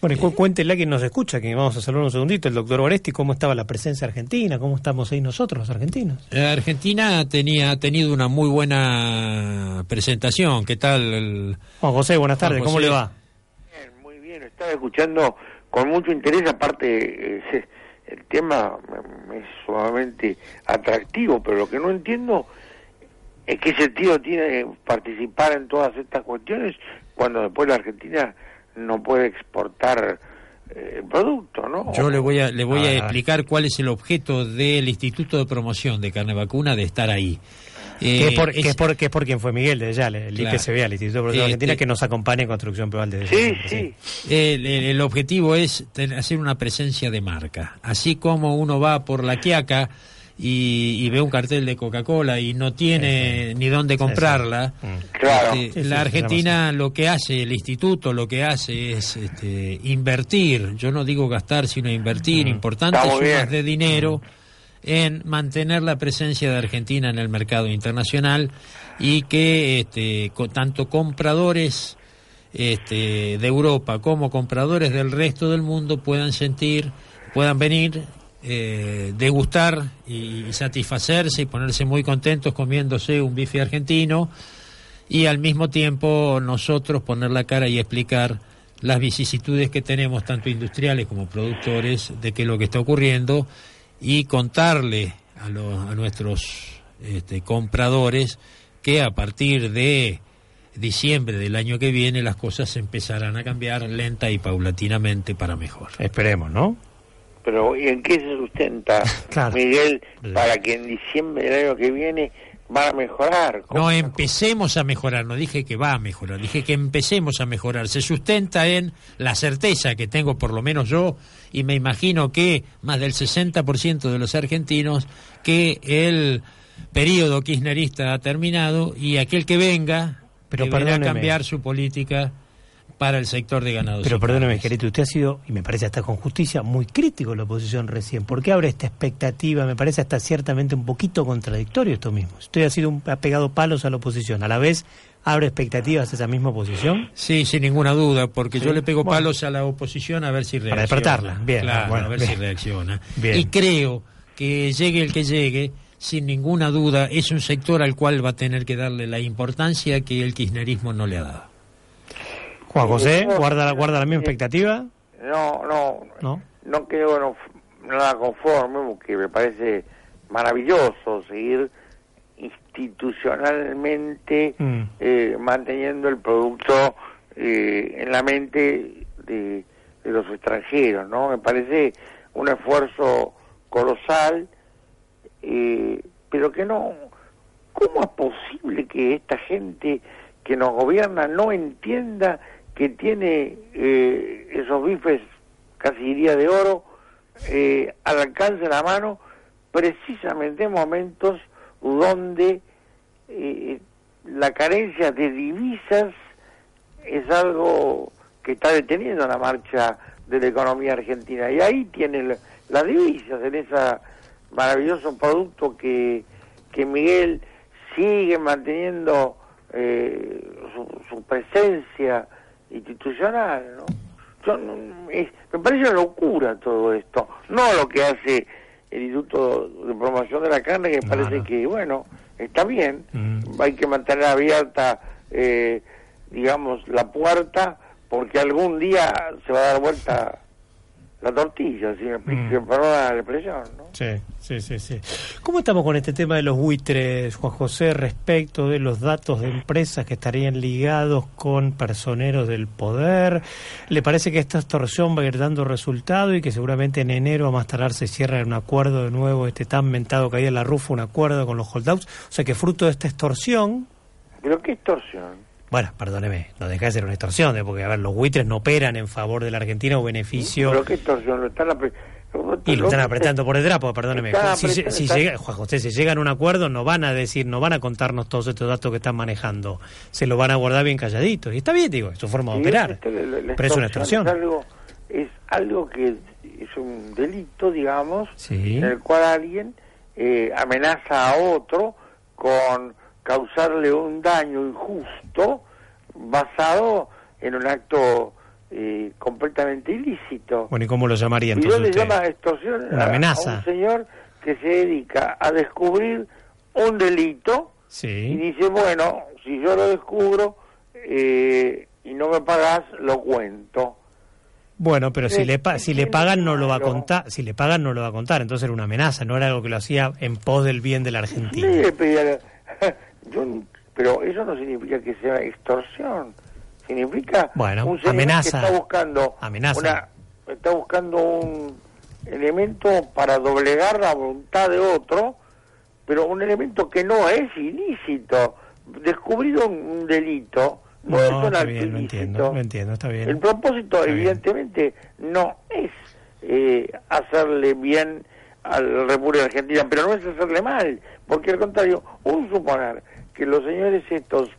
Bueno, y cu- cuéntele a quien nos escucha, que vamos a saludar un segundito, el doctor Oresti, cómo estaba la presencia argentina, cómo estamos ahí nosotros, los argentinos. Eh, Argentina tenía ha tenido una muy buena presentación. ¿Qué tal? el- Juan José, buenas tardes, ¿cómo le va? Bien, muy bien, estaba escuchando con mucho interés, aparte eh, el tema es sumamente atractivo, pero lo que no entiendo es qué sentido tiene participar en todas estas cuestiones cuando después la Argentina no puede exportar eh, el producto, ¿no? Yo le voy a le voy a Ah. explicar cuál es el objeto del Instituto de Promoción de Carne Vacuna de estar ahí. que, es Eh, por, es- que, es por, que es por quien fue Miguel de Yale, el Claro. IPCB, el Instituto de Producción Este- Argentina, que nos acompaña en Construcción Plural desde Sí, siempre, sí. El, el- el objetivo es ten- hacer una presencia de marca. Así como uno va por la Quiaca y, y ve un cartel de Coca-Cola y no tiene ni dónde comprarla, Mm. Claro. este, la Argentina lo que hace, el instituto lo que hace es este, invertir, yo no digo gastar, sino invertir. Importantes Está muy sumas bien. de dinero en mantener la presencia de Argentina en el mercado internacional y que este, co- tanto compradores este, de Europa como compradores del resto del mundo puedan sentir, puedan venir, eh, degustar y, satisfacerse y ponerse muy contentos comiéndose un bife argentino y al mismo tiempo nosotros poner la cara y explicar las vicisitudes que tenemos, tanto industriales como productores, de qué es lo que está ocurriendo y contarle a, a nuestros este, compradores que a partir de diciembre del año que viene las cosas empezarán a cambiar lenta y paulatinamente para mejor. Esperemos, ¿no? Pero ¿y en qué se sustenta, Miguel, para que en diciembre del año que viene va a mejorar? No empecemos a mejorar, no dije que va a mejorar, dije que empecemos a mejorar. Se sustenta en la certeza que tengo por lo menos yo y me imagino que más del 60% de los argentinos que el periodo kirchnerista ha terminado y aquel que venga pero deberá cambiar su política para el sector de ganados. Pero perdóneme, Gerito, usted ha sido, y me parece hasta con justicia, muy crítico de la oposición recién. ¿Por qué abre esta expectativa? Me parece hasta ciertamente un poquito contradictorio esto mismo. Usted ha, sido un, ha pegado palos a la oposición. A la vez, ¿abre expectativas a esa misma oposición? Sí, sin ninguna duda, porque yo le pego palos a la oposición a ver si reacciona. Para despertarla, bien. Claro, a ver si reacciona. Y creo que llegue el que llegue sin ninguna duda, es un sector al cual va a tener que darle la importancia que el kirchnerismo no le ha dado. Juan José, ¿guarda, guarda la misma expectativa? No, no, no, no quedo nada conforme porque me parece maravilloso seguir institucionalmente mm. eh, manteniendo el producto eh, en la mente de, de los extranjeros, ¿no? Me parece un esfuerzo colosal eh, pero que no, ¿cómo es posible que esta gente que nos gobierna no entienda que tiene eh, esos bifes, casi diría de oro, eh, al alcance de la mano, precisamente en momentos donde la carencia de divisas es algo que está deteniendo la marcha de la economía argentina. Y ahí tiene las divisas, en esa maravilloso producto que, que Miguel sigue manteniendo eh, su, presencia institucional, ¿no? me parece una locura todo esto, no lo que hace el Instituto de Promoción de la Carne, que parece que, bueno, está bien, mm. hay que mantener abierta, eh, digamos, la puerta, porque algún día se va a dar vuelta la tortilla, si mm. la expresión, ¿no? Sí, sí, sí, sí. ¿Cómo estamos con este tema de los buitres, Juan José, respecto de los datos de empresas que estarían ligados con personeros del poder? ¿Le parece que esta extorsión va a ir dando resultado y que seguramente en enero a más tardar se cierra un acuerdo de nuevo, este tan mentado que hay en la RUF, un acuerdo con los holdouts? O sea que fruto de esta extorsión... ¿Pero qué extorsión? Bueno, perdóneme, no deja de ser una extorsión, ¿eh? porque a ver, los buitres no operan en favor de la Argentina o beneficio. ¿Pero qué extorsión? Lo están y lo están apretando por el drapo, perdóneme. Si, si, llega, Juan José, si llegan a un acuerdo, no van a decir, no van a contarnos todos estos datos que están manejando. Se lo van a guardar bien calladitos. Y está bien, digo, es su forma de operar. pero es una extorsión. Es algo, es algo que es un delito, digamos, en el cual alguien eh, amenaza a otro con causarle un daño injusto basado en un acto eh, completamente ilícito. Bueno, ¿y cómo lo llamaría entonces? Y yo le llama extorsión una amenaza. a un señor que se dedica a descubrir un delito sí. y dice, bueno, si yo lo descubro eh, y no me pagas, lo cuento. Bueno, pero si le si le pagan no lo va a contar, si le pagan no lo va a contar, entonces era una amenaza, no era algo que lo hacía en pos del bien de la Argentina. Yo, pero eso no significa que sea extorsión, significa bueno, un amenaza, que está buscando amenaza. está buscando un elemento para doblegar la voluntad de otro, pero un elemento que no es ilícito. Descubrido un, delito no, es un acto ilícito. entiendo, está bien. El propósito, evidentemente, no es eh, hacerle bien a la República Argentina, pero no es hacerle mal, porque al contrario, un suponer que los señores estos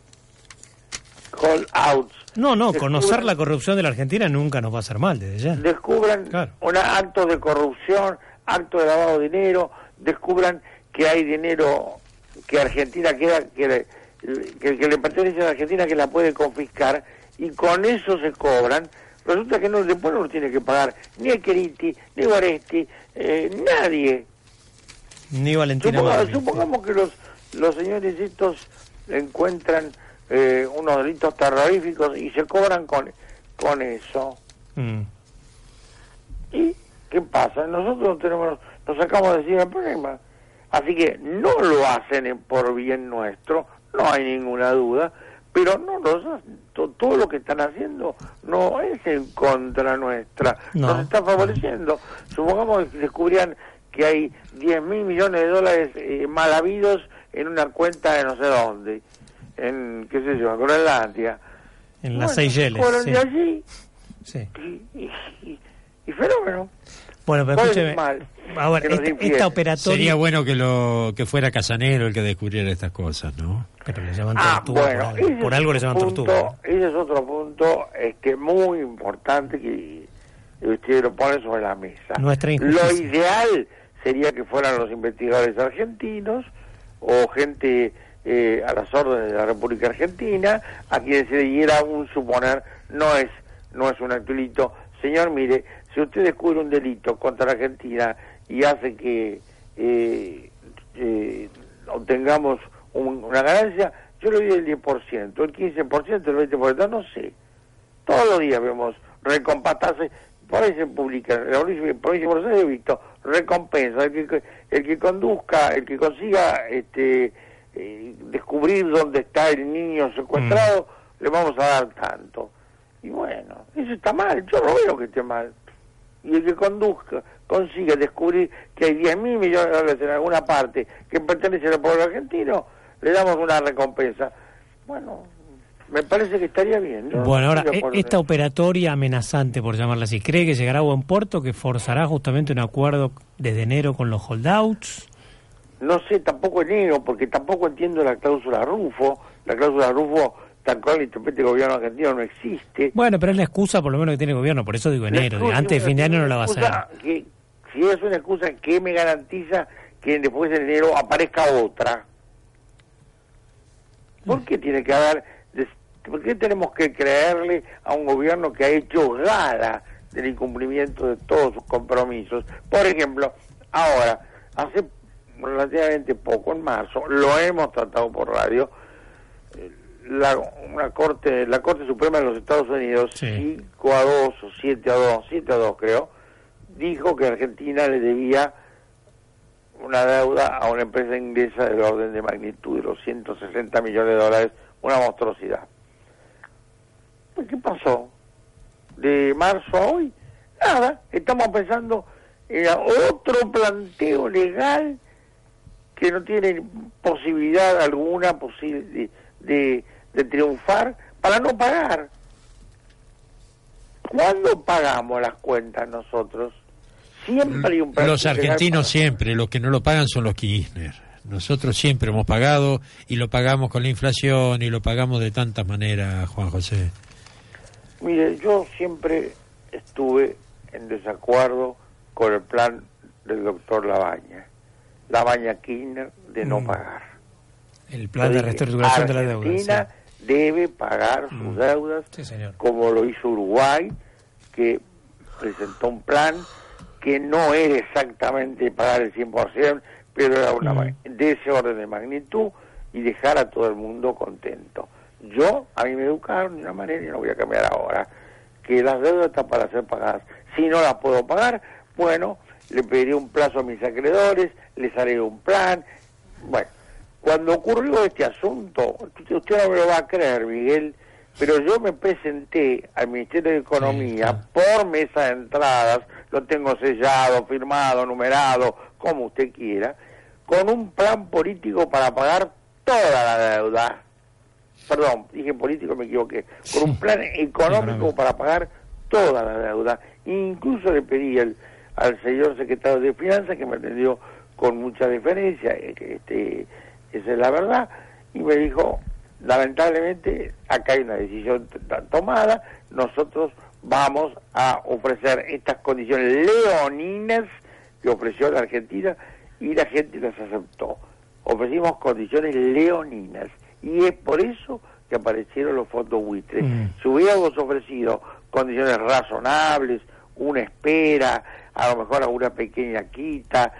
call outs no, no, conocer la corrupción de la Argentina nunca nos va a hacer mal desde ya. Descubran un acto de corrupción, acto de lavado de dinero, descubran que hay dinero que Argentina queda, que, que, le pertenece a la Argentina que la puede confiscar y con eso se cobran. Resulta que no, después no tiene que pagar ni Equeriti, ni Guaresti, eh, nadie. Ni Valentina Supongamos que los, los señores estos encuentran eh, unos delitos terroríficos y se cobran con, con eso. Mm. ¿Y qué pasa? Nosotros tenemos, nos sacamos de decir el problema. Así que no lo hacen por bien nuestro, no hay ninguna duda, pero no todo lo que están haciendo no es en contra nuestra, nos está favoreciendo. Supongamos que descubrían que hay 10 mil millones de dólares eh, mal habidos en una cuenta de no sé dónde, en, qué sé yo, en Groenlandia. En las Seychelles. Fueron de allí sí. y, y, fenómeno. Bueno, pero escúcheme. Ahora, esta, operatoria... Sería bueno que lo que fuera Casanero el que descubriera estas cosas, ¿no? Pero le llaman ah, tortuga. por, algo, le llaman tortuga. Ese es otro punto es que muy importante que usted lo pone sobre la mesa. Nuestra lo ideal sería que fueran los investigadores argentinos o gente eh, a las órdenes de la República Argentina a quienes se diera un suponer no es no es un actualito señor mire si usted descubre un delito contra la Argentina y hace que eh, eh, obtengamos una ganancia, yo le doy el 10%, el 15%, el 20%, no sé. Todos los días vemos recompasarse, por ahí se publica, en la provincia de Buenos he visto recompensa, el que, conduzca, el que consiga este eh, descubrir dónde está el niño secuestrado, mm. le vamos a dar tanto. Y bueno, eso está mal, yo no veo que esté mal y el que conduzca, consiga descubrir que hay 10 mil millones de dólares en alguna parte que pertenece al pueblo argentino, le damos una recompensa. Bueno, me parece que estaría bien. Bueno, ahora, e- esta operatoria amenazante, por llamarla así, ¿cree que llegará a buen puerto, que forzará justamente un acuerdo desde enero con los holdouts? No sé, tampoco enero, porque tampoco entiendo la cláusula Rufo. La cláusula Rufo tal cual interprete el gobierno argentino no existe. Bueno, pero es la excusa por lo menos que tiene el gobierno, por eso digo enero, antes de fin de año no la va a hacer. Que, si es una excusa, ¿qué me garantiza que después de enero aparezca otra? ¿Por qué tiene que haber, por qué tenemos que creerle a un gobierno que ha hecho gala del incumplimiento de todos sus compromisos? Por ejemplo, ahora, hace relativamente poco, en marzo, lo hemos tratado por radio, la, una corte, la Corte Suprema de los Estados Unidos, 5 a 2 o 7 a 2, 7 a 2 creo, dijo que Argentina le debía una deuda a una empresa inglesa del orden de magnitud de los 160 millones de dólares, una monstruosidad. ¿Qué pasó? De marzo a hoy, nada, estamos pensando en otro planteo legal que no tiene posibilidad alguna posible de, de triunfar para no pagar. ¿Cuándo pagamos las cuentas nosotros? Siempre hay un Los argentinos siempre, los que no lo pagan son los Kirchner. Nosotros siempre hemos pagado y lo pagamos con la inflación y lo pagamos de tantas maneras, Juan José. Mire, yo siempre estuve en desacuerdo con el plan del doctor Labaña, Labaña Kirchner, de no mm. pagar. El plan de reestructuración de la deuda debe pagar sus mm. deudas, como lo hizo Uruguay, que presentó un plan que no era exactamente pagar el 100%, pero era una, mm. de ese orden de magnitud y dejar a todo el mundo contento. Yo, a mí me educaron de una manera y no voy a cambiar ahora, que las deudas están para ser pagadas. Si no las puedo pagar, bueno, le pediré un plazo a mis acreedores, les haré un plan, bueno, cuando ocurrió este asunto, usted no me lo va a creer, Miguel, pero yo me presenté al Ministerio de Economía por mesa de entradas, lo tengo sellado, firmado, numerado, como usted quiera, con un plan político para pagar toda la deuda. Perdón, dije político, me equivoqué. Con un plan económico para pagar toda la deuda. Incluso le pedí al señor secretario de Finanzas, que me atendió con mucha deferencia, eh, este, esa es la verdad, y me dijo, lamentablemente, acá hay una decisión tomada, nosotros vamos a ofrecer estas condiciones leoninas que ofreció la Argentina y la gente las aceptó. Ofrecimos condiciones leoninas y es por eso que aparecieron los fondos buitres. Mm. Si hubiéramos ofrecido condiciones razonables, una espera, a lo mejor alguna pequeña quita,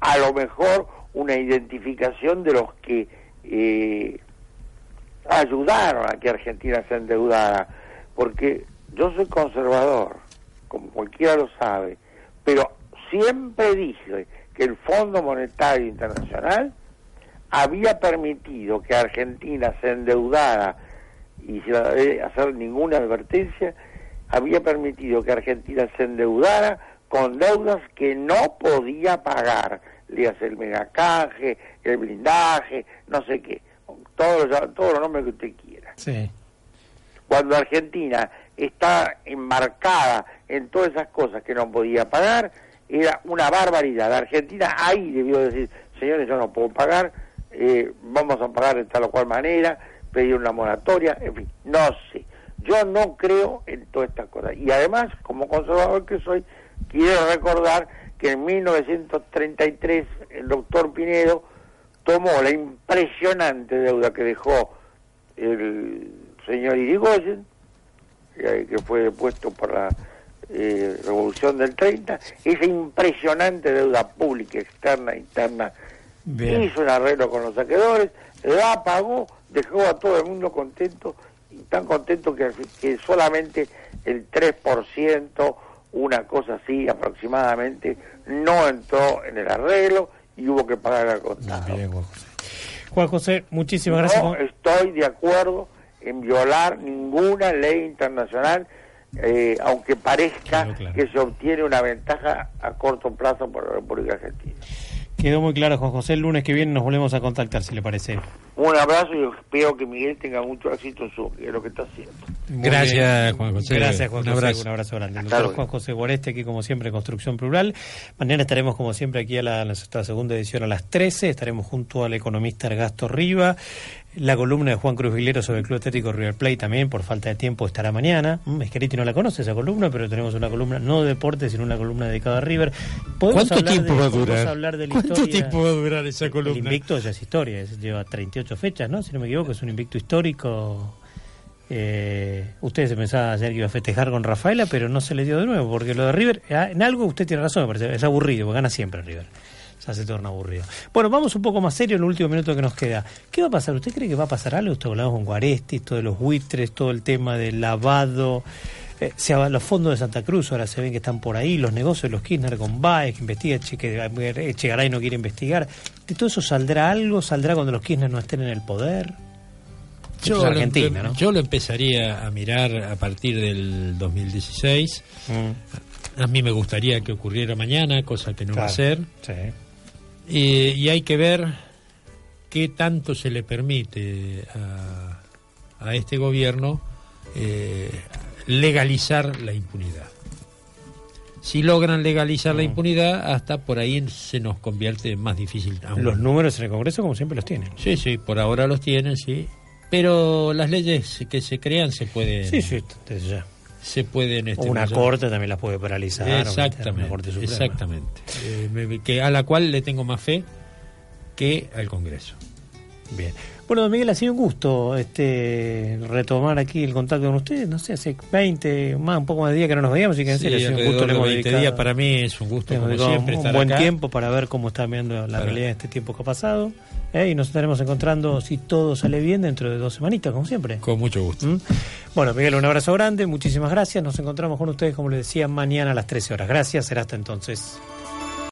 a lo mejor una identificación de los que eh, ayudaron a que Argentina se endeudara, porque yo soy conservador, como cualquiera lo sabe, pero siempre dije que el Fondo Monetario Internacional había permitido que Argentina se endeudara y sin hacer ninguna advertencia, había permitido que Argentina se endeudara con deudas que no podía pagar, le hace el megacaje, el blindaje, no sé qué, todos los, todos los nombres que usted quiera. Sí. Cuando Argentina está embarcada en todas esas cosas que no podía pagar, era una barbaridad. Argentina ahí debió decir, señores, yo no puedo pagar, eh, vamos a pagar de tal o cual manera, pedir una moratoria, en fin, no sé. Yo no creo en todas estas cosas. Y además, como conservador que soy, quiero recordar que en 1933 el doctor Pinedo tomó la impresionante deuda que dejó el señor Irigoyen, que fue depuesto por la eh, revolución del 30, esa impresionante deuda pública, externa, interna, hizo un arreglo con los saqueadores, la pagó, dejó a todo el mundo contento, y tan contento que, que solamente el 3%, una cosa así aproximadamente, no entró en el arreglo y hubo que pagar al contado. Juan José. muchísimas gracias. No estoy de acuerdo en violar ninguna ley internacional, eh, aunque parezca que se obtiene una ventaja a corto plazo por la República Argentina. Quedó muy claro, Juan José. El lunes que viene nos volvemos a contactar, si le parece. Un abrazo y espero que Miguel tenga mucho éxito en su, en lo que está haciendo. Gracias, Juan José. Gracias, Juan José. Un abrazo grande. Doctor Juan José Boreste, aquí como siempre, Construcción Plural. Mañana estaremos, como siempre, aquí a la, nuestra segunda edición a las 13. Estaremos junto al economista Ergasto Riva. La columna de Juan Cruz Vilero sobre el Club Estético River Plate también, por falta de tiempo, estará mañana. Esqueriti mm, no la conoce esa columna, pero tenemos una columna no de deporte, sino una columna dedicada a River. ¿Cuánto tiempo va a durar? Hablar de ¿Cuánto tiempo va a durar esa columna? El invicto ya es historia, lleva 38 fechas, ¿no? Si no me equivoco, es un invicto histórico. Eh, ustedes se pensaban ayer que iba a festejar con Rafaela, pero no se le dio de nuevo, porque lo de River, ah, en algo usted tiene razón, me parece, es aburrido, porque gana siempre River ya se torna aburrido. Bueno, vamos un poco más serio en el último minuto que nos queda. ¿Qué va a pasar? ¿Usted cree que va a pasar algo? Esto hablamos con Guaresti, todo de los buitres, todo el tema del lavado. Eh, se, los fondos de Santa Cruz ahora se ven que están por ahí, los negocios de los Kirchner con Baez, que investiga, que Echegaray no quiere investigar. ¿De todo eso saldrá algo? ¿Saldrá cuando los Kirchner no estén en el poder? Yo, Argentina, lo, ¿no? yo lo empezaría a mirar a partir del 2016. Mm. A mí me gustaría que ocurriera mañana, cosa que no va a ser. Sí y hay que ver qué tanto se le permite a, a este gobierno eh, legalizar la impunidad. Si logran legalizar la mm. impunidad, hasta por ahí se nos convierte más difícil. Los números en el Congreso, como siempre, los tienen. Sí, sí, por ahora los tienen, sí. Pero las leyes que se crean se pueden. Sí, sí, desde ya se pueden este, una corte también las puede paralizar exactamente exactamente. Eh, que a la cual le tengo más fe que al Congreso. Bien bueno don Miguel ha sido un gusto este retomar aquí el contacto con usted no sé hace 20 más un poco más de días que no nos veíamos y que en serio sí, un gusto 20 días para mí es un gusto como siempre un buen tiempo para ver cómo está viendo la realidad de este tiempo que ha pasado ¿eh? y nos estaremos encontrando, si todo sale bien, dentro de dos semanitas, como siempre. Con mucho gusto. ¿Mm? Bueno, Miguel, un abrazo grande, muchísimas gracias. Nos encontramos con ustedes, como les decía, mañana a las 13 horas. Gracias, será hasta entonces.